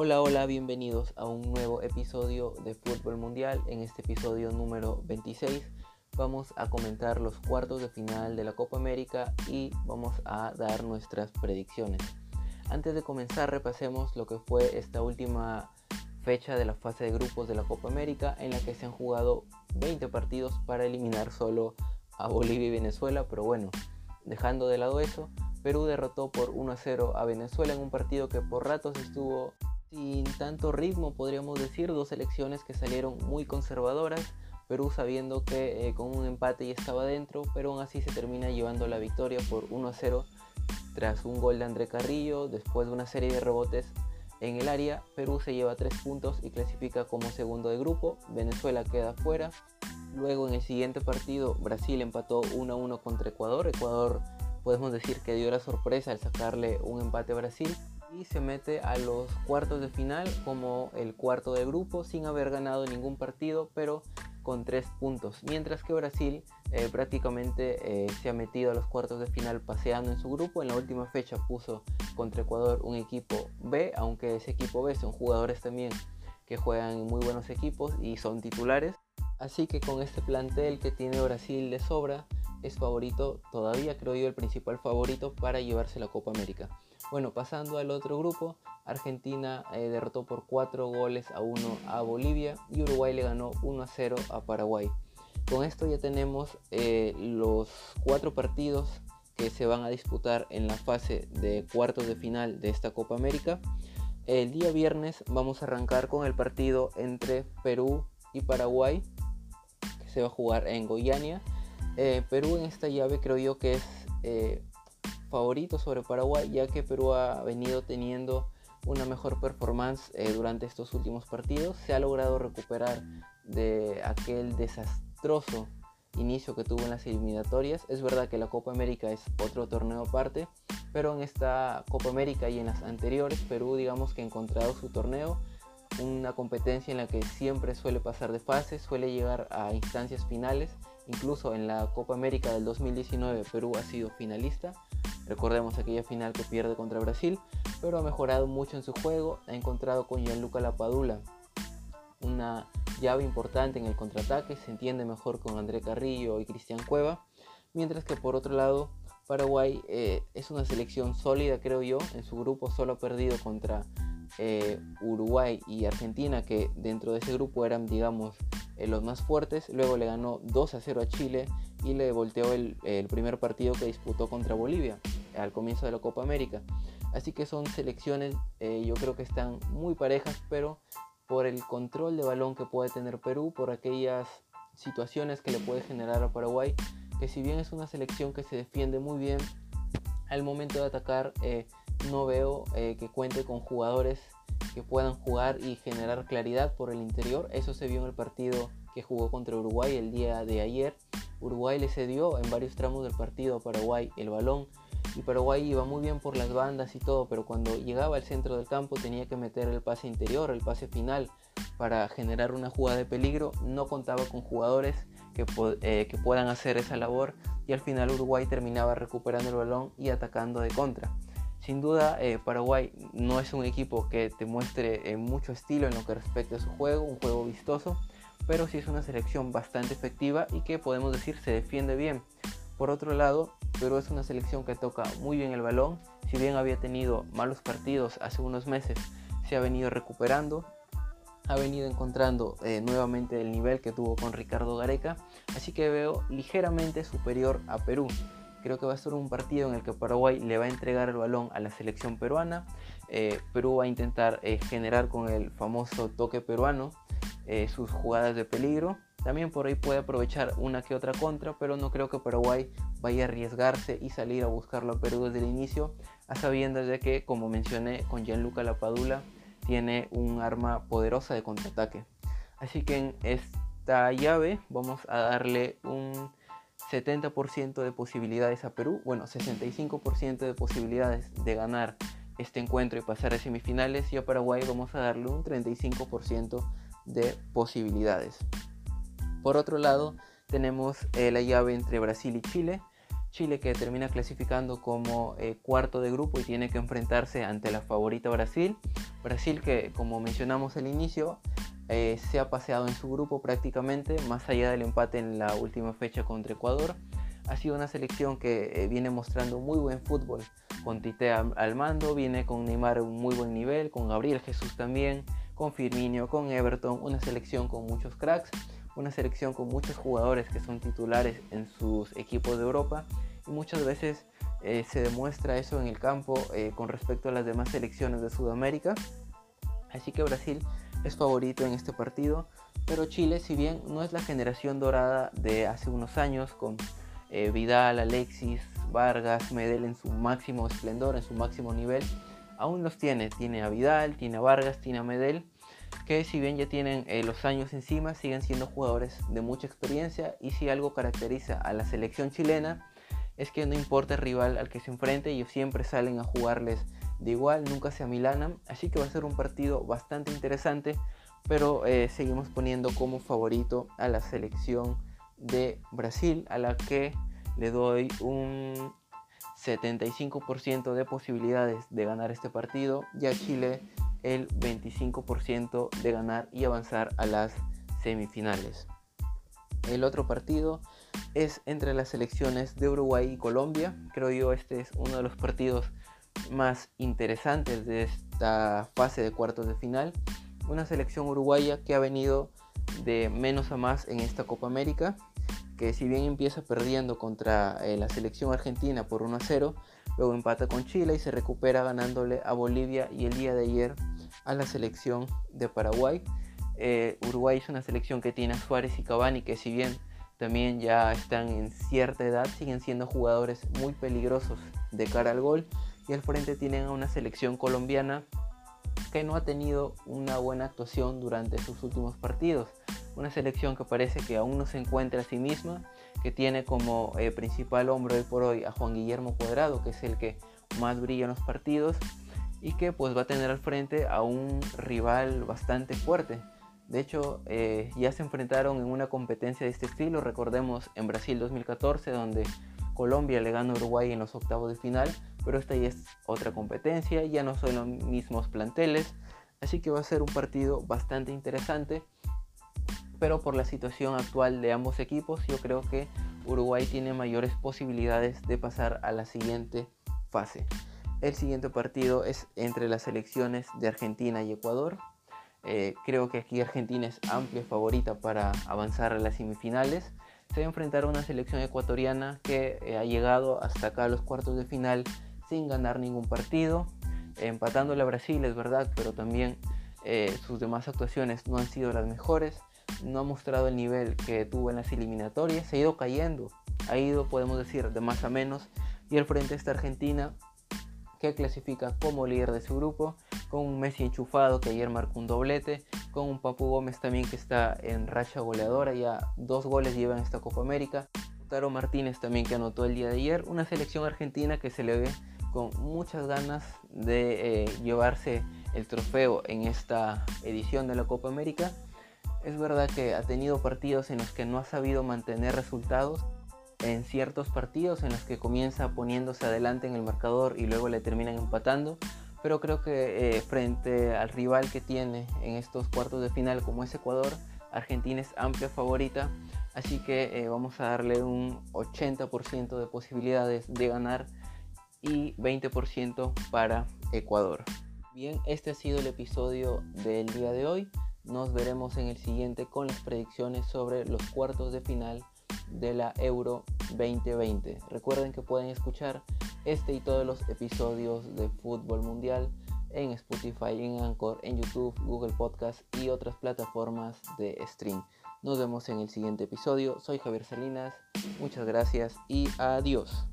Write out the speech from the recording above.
Hola, hola, bienvenidos a un nuevo episodio de Fútbol Mundial. En este episodio número 26 vamos a comentar los cuartos de final de la Copa América y vamos a dar nuestras predicciones. Antes de comenzar repasemos lo que fue esta última fecha de la fase de grupos de la Copa América en la que se han jugado 20 partidos para eliminar solo a Bolivia y Venezuela, pero bueno, dejando de lado eso, Perú derrotó por 1 a 0 a Venezuela en un partido que por ratos estuvo sin tanto ritmo, podríamos decir, dos selecciones que salieron muy conservadoras. Perú sabiendo que eh, con un empate ya estaba dentro, pero aún así se termina llevando la victoria por 1 a 0 tras un gol de André Carrillo, después de una serie de rebotes en el área. Perú se lleva 3 puntos y clasifica como segundo de grupo. Venezuela queda fuera. Luego en el siguiente partido Brasil empató 1 a 1 contra Ecuador. Ecuador podemos decir que dio la sorpresa al sacarle un empate a Brasil y se mete a los cuartos de final como el cuarto de grupo sin haber ganado ningún partido pero con tres puntos. Mientras que Brasil eh, prácticamente eh, se ha metido a los cuartos de final paseando en su grupo. En la última fecha puso contra Ecuador un equipo B aunque ese equipo B son jugadores también que juegan en muy buenos equipos y son titulares. Así que con este plantel que tiene Brasil de sobra es favorito todavía creo yo el principal favorito para llevarse la Copa América bueno, pasando al otro grupo, Argentina eh, derrotó por 4 goles a 1 a Bolivia y Uruguay le ganó 1 a 0 a Paraguay. Con esto ya tenemos eh, los cuatro partidos que se van a disputar en la fase de cuartos de final de esta Copa América. El día viernes vamos a arrancar con el partido entre Perú y Paraguay, que se va a jugar en Goiânia. Eh, Perú en esta llave creo yo que es favorito sobre Paraguay, ya que Perú ha venido teniendo una mejor performance eh, durante estos últimos partidos. Se ha logrado recuperar de aquel desastroso inicio que tuvo en las eliminatorias. Es verdad que la Copa América es otro torneo aparte, pero en esta Copa América y en las anteriores, Perú digamos que ha encontrado su torneo, una competencia en la que siempre suele pasar de fase, suele llegar a instancias finales. Incluso en la Copa América del 2019 Perú ha sido finalista. Recordemos aquella final que pierde contra Brasil, pero ha mejorado mucho en su juego, ha encontrado con Gianluca Lapadula una llave importante en el contraataque, se entiende mejor con André Carrillo y Cristian Cueva, mientras que por otro lado Paraguay eh, es una selección sólida creo yo, en su grupo solo ha perdido contra eh, Uruguay y Argentina, que dentro de ese grupo eran digamos eh, los más fuertes. Luego le ganó 2 a 0 a Chile y le volteó el, primer partido que disputó contra Bolivia al comienzo de la Copa América. Así que son selecciones, eh, yo creo que están muy parejas, pero por el control de balón que puede tener Perú, por aquellas situaciones que le puede generar a Paraguay, que si bien es una selección que se defiende muy bien, al momento de atacar eh, no veo que cuente con jugadores que puedan jugar y generar claridad por el interior. Eso se vio en el partido que jugó contra Uruguay el día de ayer. Uruguay le cedió en varios tramos del partido a Paraguay el balón y Paraguay iba muy bien por las bandas y todo, pero cuando llegaba al centro del campo tenía que meter el pase interior, el pase final para generar una jugada de peligro. No contaba con jugadores que, eh, que puedan hacer esa labor y al final Uruguay terminaba recuperando el balón y atacando de contra. Sin duda, eh, Paraguay no es un equipo que te muestre eh, mucho estilo en lo que respecta a su juego, un juego vistoso, pero sí es una selección bastante efectiva y que podemos decir se defiende bien. Por otro lado, Perú es una selección que toca muy bien el balón, si bien había tenido malos partidos hace unos meses, se ha venido recuperando, ha venido encontrando eh, nuevamente el nivel que tuvo con Ricardo Gareca, así que veo ligeramente superior a Perú. Creo que va a ser un partido en el que Paraguay le va a entregar el balón a la selección peruana. Eh, Perú va a intentar eh, generar con el famoso toque peruano eh, sus jugadas de peligro. También por ahí puede aprovechar una que otra contra, pero no creo que Paraguay vaya a arriesgarse y salir a buscarlo a Perú desde el inicio, a sabiendas de que, como mencioné, con Gianluca Lapadula tiene un arma poderosa de contraataque. Así que en esta llave vamos a darle un 70% de posibilidades a Perú, bueno, 65% de posibilidades de ganar este encuentro y pasar a semifinales y a Paraguay vamos a darle un 35% de posibilidades. Por otro lado, tenemos eh, la llave entre Brasil y Chile. Chile que termina clasificando como eh, cuarto de grupo y tiene que enfrentarse ante la favorita Brasil. Brasil que como mencionamos al inicio eh, se ha paseado en su grupo prácticamente, más allá del empate en la última fecha contra Ecuador. Ha sido una selección que eh, viene mostrando muy buen fútbol, con Tite al mando, viene con Neymar un muy buen nivel, con Gabriel Jesús también, con Firmino, con Everton, una selección con muchos cracks una selección con muchos jugadores que son titulares en sus equipos de Europa y muchas veces eh, se demuestra eso en el campo con respecto a las demás selecciones de Sudamérica. Así que Brasil es favorito en este partido, pero Chile, si bien no es la generación dorada de hace unos años con eh, Vidal, Alexis, Vargas, Medel en su máximo esplendor, en su máximo nivel, aún los tiene. Tiene a Vidal, tiene a Vargas, tiene a Medel que si bien ya tienen eh, los años encima, siguen siendo jugadores de mucha experiencia y si algo caracteriza a la selección chilena es que no importa el rival al que se enfrente, ellos siempre salen a jugarles de igual, nunca se amilanan, así que va a ser un partido bastante interesante, pero eh, seguimos poniendo como favorito a la selección de Brasil, a la que le doy un 75% de posibilidades de ganar este partido, ya Chile el 25% de ganar y avanzar a las semifinales. El otro partido es entre las selecciones de Uruguay y Colombia. Creo yo este es uno de los partidos más interesantes de esta fase de cuartos de final. Una selección uruguaya que ha venido de menos a más en esta Copa América, que si bien empieza perdiendo contra eh, la selección argentina por 1 a 0, luego empata con Chile y se recupera ganándole a Bolivia y el día de ayer a la selección de Paraguay. Eh, Uruguay es una selección que tiene a Suárez y Cavani que si bien también ya están en cierta edad, siguen siendo jugadores muy peligrosos de cara al gol y al frente tienen a una selección colombiana que no ha tenido una buena actuación durante sus últimos partidos. Una selección que parece que aún no se encuentra a sí misma, que tiene como eh, principal hombre hoy por hoy a Juan Guillermo Cuadrado, que es el que más brilla en los partidos y que pues va a tener al frente a un rival bastante fuerte. De hecho, eh, ya se enfrentaron en una competencia de este estilo, recordemos en Brasil 2014, donde Colombia le ganó a Uruguay en los octavos de final, pero esta es otra competencia, ya no son los mismos planteles, así que va a ser un partido bastante interesante, pero por la situación actual de ambos equipos, yo creo que Uruguay tiene mayores posibilidades de pasar a la siguiente fase. El siguiente partido es entre las selecciones de Argentina y Ecuador. Eh, creo que aquí Argentina es amplia favorita para avanzar a las semifinales. Se va a enfrentar a una selección ecuatoriana que eh, ha llegado hasta acá a los cuartos de final sin ganar ningún partido, empatándole a Brasil, es verdad, pero también eh, sus demás actuaciones no han sido las mejores, no ha mostrado el nivel que tuvo en las eliminatorias, se ha ido cayendo, ha ido, podemos decir, de más a menos, y al frente está Argentina, que clasifica como líder de su grupo, con un Messi enchufado que ayer marcó un doblete, con un Papu Gómez también que está en racha goleadora, ya dos goles lleva en esta Copa América, Taro Martínez también que anotó el día de ayer, una selección argentina que se le ve con muchas ganas de eh, llevarse el trofeo en esta edición de la Copa América. Es verdad que ha tenido partidos en los que no ha sabido mantener resultados, en ciertos partidos en los que comienza poniéndose adelante en el marcador y luego le terminan empatando. Pero creo que eh, frente al rival que tiene en estos cuartos de final como es Ecuador, Argentina es amplia favorita. Así que eh, vamos a darle un 80% de posibilidades de ganar y 20% para Ecuador. Bien, este ha sido el episodio del día de hoy. Nos veremos en el siguiente con las predicciones sobre los cuartos de final de la Euro 2020. Recuerden que pueden escuchar este y todos los episodios de Fútbol Mundial en Spotify, en Anchor, en YouTube, Google Podcast y otras plataformas de stream. Nos vemos en el siguiente episodio. Soy Javier Salinas. Muchas gracias y adiós.